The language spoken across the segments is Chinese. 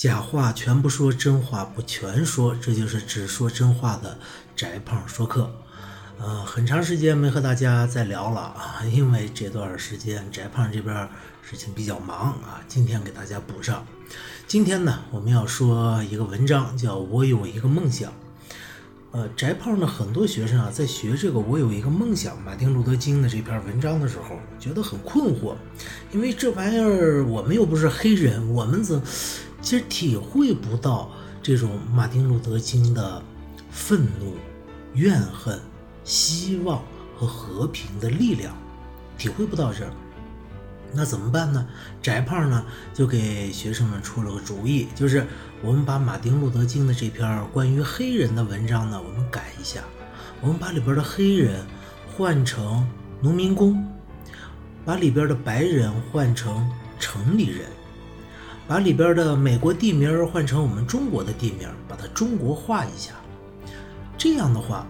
假话全不说，真话不全说，这就是只说真话的翟胖说课。呃，很长时间没和大家再聊了啊，因为这段时间翟胖这边事情比较忙啊，今天给大家补上。今天呢，我们要说一个文章，叫我有一个梦想。呃，翟胖的很多学生啊，在学这个“我有一个梦想”马丁路德金的这篇文章的时候，觉得很困惑，因为这玩意儿我们又不是黑人，我们怎？其实体会不到这种马丁路德金的愤怒、怨恨、希望和和平的力量，体会不到这儿，那怎么办呢？翟胖呢就给学生们出了个主意，就是我们把马丁路德金的这篇关于黑人的文章呢，我们改一下，我们把里边的黑人换成农民工，把里边的白人换成城里人。把里边的美国地名换成我们中国的地名，把它中国化一下。这样的话，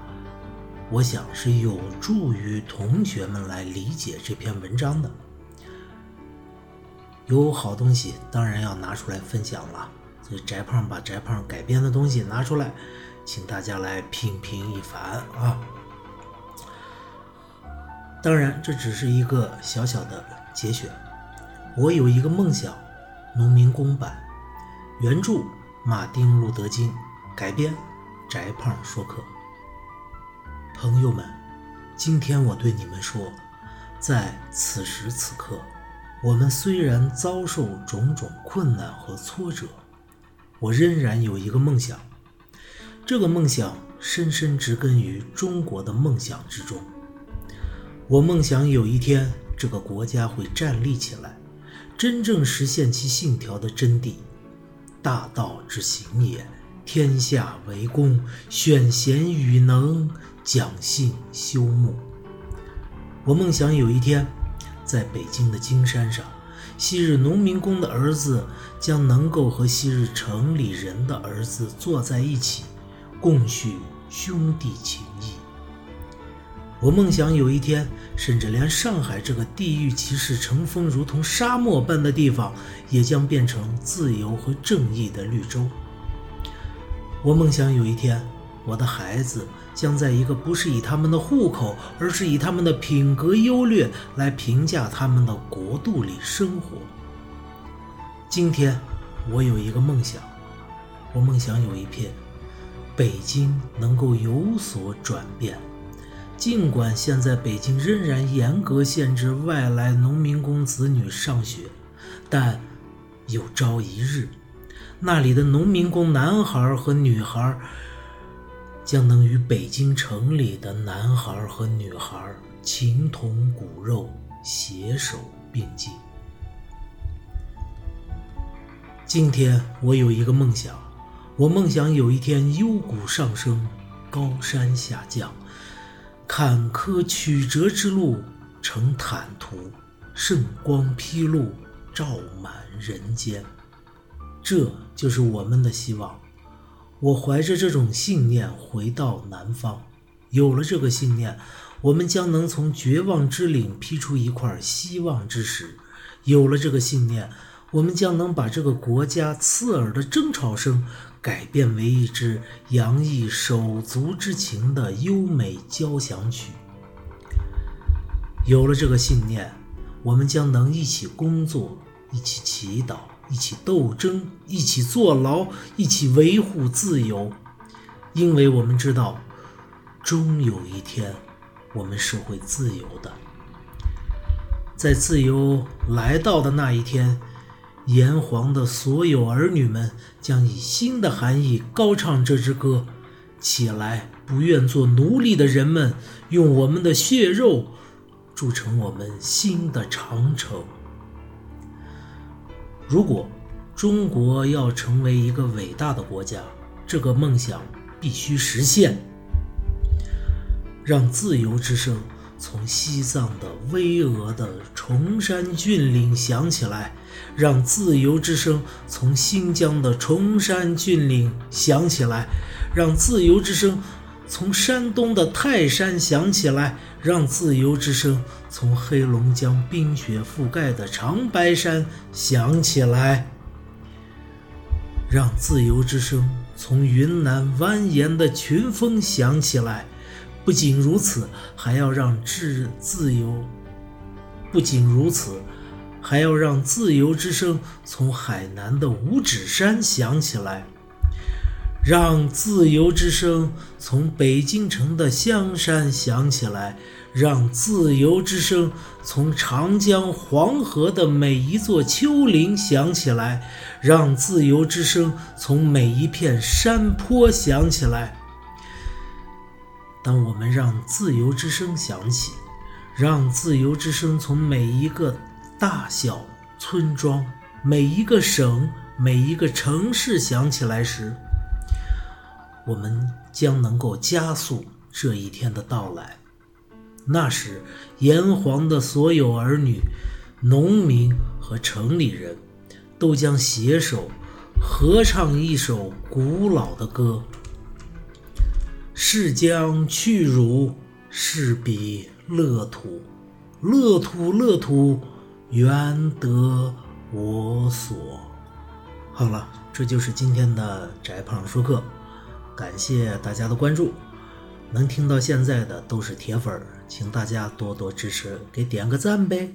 我想是有助于同学们来理解这篇文章的。有好东西当然要拿出来分享了，所以翟胖把翟胖改编的东西拿出来，请大家来品评一番啊。当然，这只是一个小小的节选。我有一个梦想。农民工版，原著马丁·路德·金，改编翟胖说课。朋友们，今天我对你们说，在此时此刻，我们虽然遭受种种困难和挫折，我仍然有一个梦想。这个梦想深深植根于中国的梦想之中。我梦想有一天，这个国家会站立起来。真正实现其信条的真谛，大道之行也，天下为公，选贤与能，讲信修睦。我梦想有一天，在北京的金山上，昔日农民工的儿子将能够和昔日城里人的儿子坐在一起，共叙兄弟情谊。我梦想有一天，甚至连上海这个地域歧视成风、如同沙漠般的地方，也将变成自由和正义的绿洲。我梦想有一天，我的孩子将在一个不是以他们的户口，而是以他们的品格优劣来评价他们的国度里生活。今天，我有一个梦想，我梦想有一片北京能够有所转变。尽管现在北京仍然严格限制外来农民工子女上学，但有朝一日，那里的农民工男孩和女孩将能与北京城里的男孩和女孩情同骨肉，携手并进。今天我有一个梦想，我梦想有一天幽谷上升，高山下降。坎坷曲折之路成坦途，圣光披露，照满人间。这就是我们的希望。我怀着这种信念回到南方，有了这个信念，我们将能从绝望之岭劈出一块希望之石。有了这个信念，我们将能把这个国家刺耳的争吵声。改变为一支洋溢手足之情的优美交响曲。有了这个信念，我们将能一起工作，一起祈祷，一起斗争，一起坐牢，一起维护自由。因为我们知道，终有一天，我们是会自由的。在自由来到的那一天。炎黄的所有儿女们将以新的含义高唱这支歌。起来，不愿做奴隶的人们，用我们的血肉筑成我们新的长城。如果中国要成为一个伟大的国家，这个梦想必须实现。让自由之声从西藏的巍峨的崇山峻岭响起来，让自由之声从新疆的崇山峻岭响起来，让自由之声从山东的泰山响起来，让自由之声从黑龙江冰雪覆盖的长白山响起来，让自由之声从云南蜿蜒的群峰响起来。不仅如此，还要让自自由；不仅如此，还要让自由之声从海南的五指山响起来，让自由之声从北京城的香山响起来，让自由之声从长江黄河的每一座丘陵响起来，让自由之声从每一片山坡响起来。当我们让自由之声响起，让自由之声从每一个大小村庄、每一个省、每一个城市响起来时，我们将能够加速这一天的到来。那时，炎黄的所有儿女、农民和城里人都将携手合唱一首古老的歌。是将去汝，是彼乐土，乐土乐土，原得我所。好了，这就是今天的翟胖说课，感谢大家的关注。能听到现在的都是铁粉，请大家多多支持，给点个赞呗。